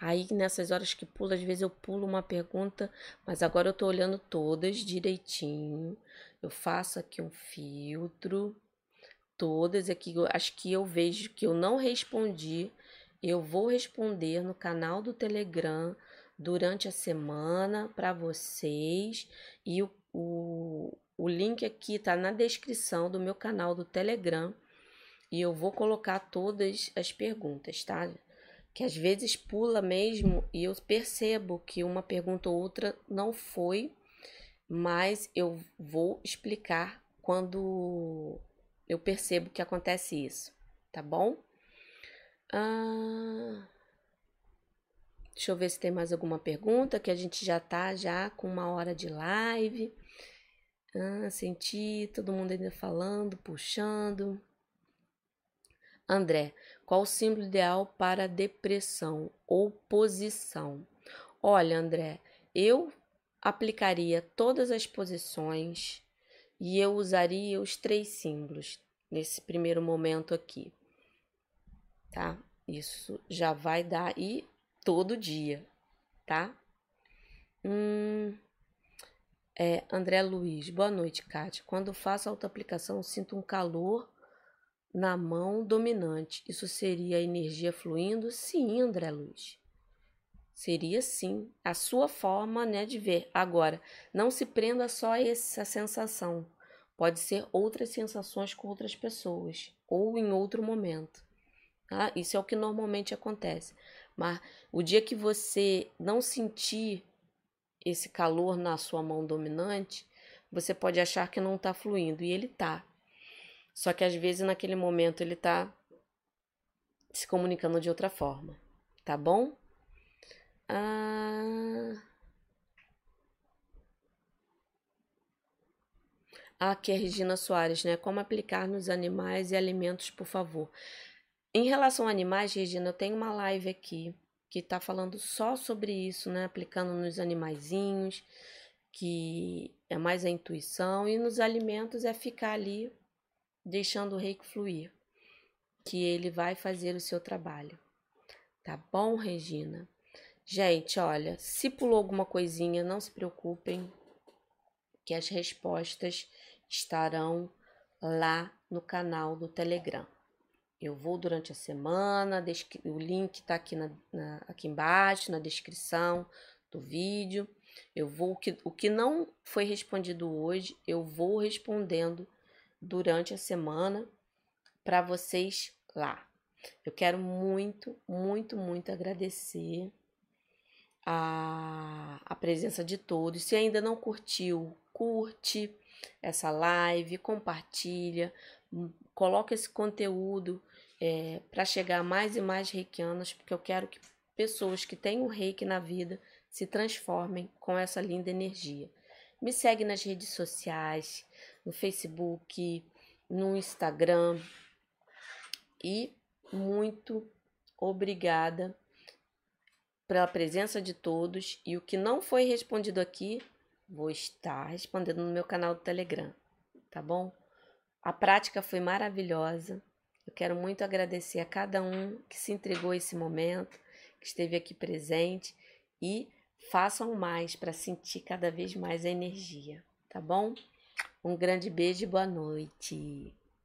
Aí nessas horas que pula, às vezes eu pulo uma pergunta, mas agora eu tô olhando todas direitinho. Eu faço aqui um filtro. Todas aqui, as que eu vejo que eu não respondi, eu vou responder no canal do Telegram durante a semana para vocês. E o, o, o link aqui está na descrição do meu canal do Telegram. E eu vou colocar todas as perguntas, tá? Que às vezes pula mesmo e eu percebo que uma pergunta ou outra não foi, mas eu vou explicar quando eu percebo que acontece isso, tá bom? Ah... Deixa eu ver se tem mais alguma pergunta, que a gente já tá já com uma hora de live. Ah, senti todo mundo ainda falando, puxando. André, qual o símbolo ideal para depressão ou posição? Olha, André, eu aplicaria todas as posições e eu usaria os três símbolos nesse primeiro momento aqui, tá? Isso já vai dar e todo dia, tá? Hum, é, André Luiz, boa noite, Kátia. Quando faço autoaplicação, sinto um calor na mão dominante. Isso seria a energia fluindo? Sim, André Luiz. Seria sim a sua forma né, de ver. Agora, não se prenda só a essa sensação. Pode ser outras sensações com outras pessoas ou em outro momento. Tá? Isso é o que normalmente acontece. Mas o dia que você não sentir esse calor na sua mão dominante, você pode achar que não está fluindo e ele está. Só que às vezes naquele momento ele está se comunicando de outra forma, tá bom? Ah... Aqui é Regina Soares, né? Como aplicar nos animais e alimentos, por favor. Em relação a animais, Regina, eu tenho uma live aqui que está falando só sobre isso, né? Aplicando nos animaizinhos, que é mais a intuição, e nos alimentos é ficar ali deixando o reiki fluir, que ele vai fazer o seu trabalho. Tá bom, Regina? Gente, olha, se pulou alguma coisinha, não se preocupem, que as respostas estarão lá no canal do Telegram. Eu vou durante a semana, o link está aqui, na, na, aqui embaixo, na descrição do vídeo. Eu vou, o que, o que não foi respondido hoje, eu vou respondendo durante a semana para vocês lá. Eu quero muito, muito, muito agradecer a, a presença de todos. Se ainda não curtiu, curte essa live, compartilha, coloca esse conteúdo é, para chegar a mais e mais reikianas, porque eu quero que pessoas que têm o reiki na vida se transformem com essa linda energia. Me segue nas redes sociais, no Facebook, no Instagram e muito obrigada pela presença de todos e o que não foi respondido aqui, vou estar respondendo no meu canal do Telegram, tá bom? A prática foi maravilhosa. Eu quero muito agradecer a cada um que se entregou esse momento, que esteve aqui presente e façam mais para sentir cada vez mais a energia, tá bom? Um grande beijo e boa noite.